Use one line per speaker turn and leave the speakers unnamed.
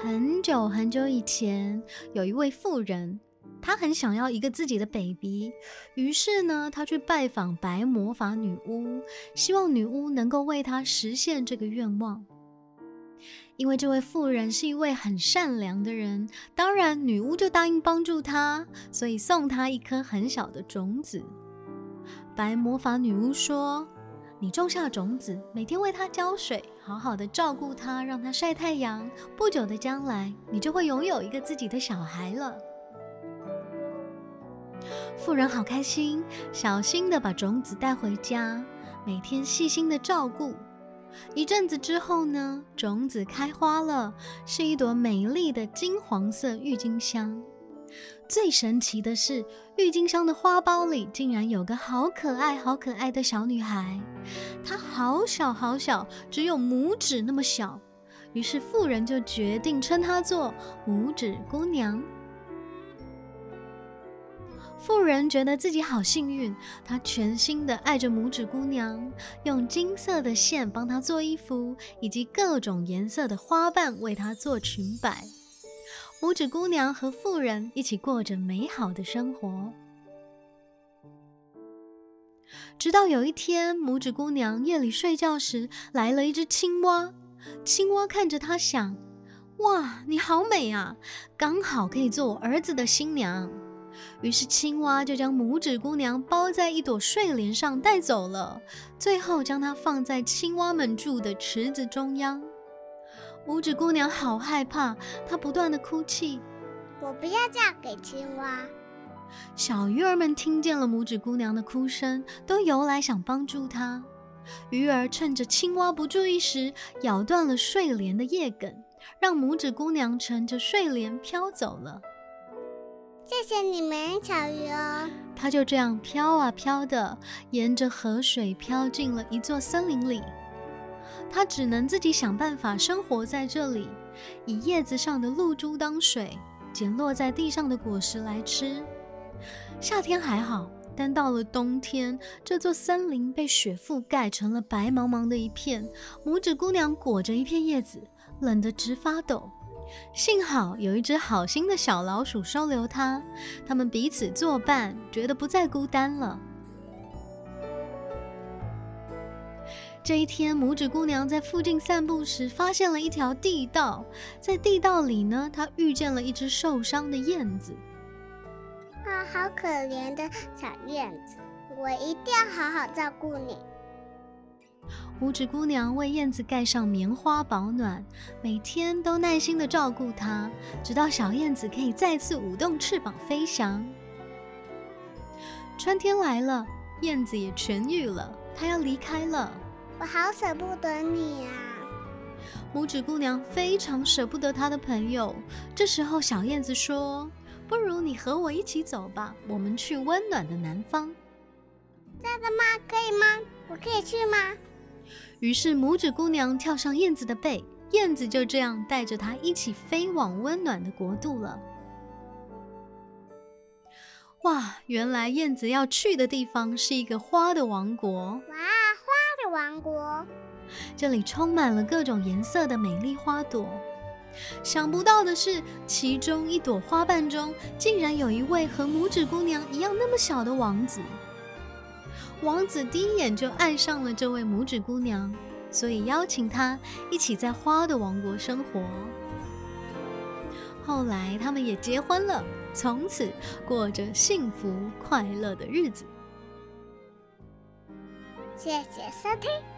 很久很久以前，有一位妇人，她很想要一个自己的 baby，于是呢，她去拜访白魔法女巫，希望女巫能够为她实现这个愿望。因为这位妇人是一位很善良的人，当然女巫就答应帮助她，所以送她一颗很小的种子。白魔法女巫说。你种下种子，每天为它浇水，好好的照顾它，让它晒太阳。不久的将来，你就会拥有一个自己的小孩了。富人好开心，小心的把种子带回家，每天细心的照顾。一阵子之后呢，种子开花了，是一朵美丽的金黄色郁金香。最神奇的是，郁金香的花苞里竟然有个好可爱、好可爱的小女孩。她好小好小，只有拇指那么小。于是富人就决定称她做拇指姑娘。富人觉得自己好幸运，他全心的爱着拇指姑娘，用金色的线帮她做衣服，以及各种颜色的花瓣为她做裙摆。拇指姑娘和妇人一起过着美好的生活，直到有一天，拇指姑娘夜里睡觉时，来了一只青蛙。青蛙看着她，想：“哇，你好美啊，刚好可以做我儿子的新娘。”于是，青蛙就将拇指姑娘包在一朵睡莲上带走了，最后将它放在青蛙们住的池子中央。拇指姑娘好害怕，她不断的哭泣：“
我不要嫁给青蛙。”
小鱼儿们听见了拇指姑娘的哭声，都游来想帮助她。鱼儿趁着青蛙不注意时，咬断了睡莲的叶梗，让拇指姑娘乘着睡莲飘走了。
谢谢你们，小鱼儿。
它就这样飘啊飘的，沿着河水飘进了一座森林里。它只能自己想办法生活在这里，以叶子上的露珠当水，捡落在地上的果实来吃。夏天还好，但到了冬天，这座森林被雪覆盖成了白茫茫的一片。拇指姑娘裹着一片叶子，冷得直发抖。幸好有一只好心的小老鼠收留她，他们彼此作伴，觉得不再孤单了。这一天，拇指姑娘在附近散步时，发现了一条地道。在地道里呢，她遇见了一只受伤的燕子。
啊，好可怜的小燕子，我一定要好好照顾你。
拇指姑娘为燕子盖上棉花保暖，每天都耐心的照顾它，直到小燕子可以再次舞动翅膀飞翔。春天来了，燕子也痊愈了，它要离开了。
我好舍不得你呀！
拇指姑娘非常舍不得她的朋友。这时候，小燕子说：“不如你和我一起走吧，我们去温暖的南方。”
真的吗？可以吗？我可以去吗？
于是，拇指姑娘跳上燕子的背，燕子就这样带着她一起飞往温暖的国度了。哇，原来燕子要去的地方是一个花的王国。
哇！国，
这里充满了各种颜色的美丽花朵。想不到的是，其中一朵花瓣中竟然有一位和拇指姑娘一样那么小的王子。王子第一眼就爱上了这位拇指姑娘，所以邀请她一起在花的王国生活。后来，他们也结婚了，从此过着幸福快乐的日子。
谢谢收听。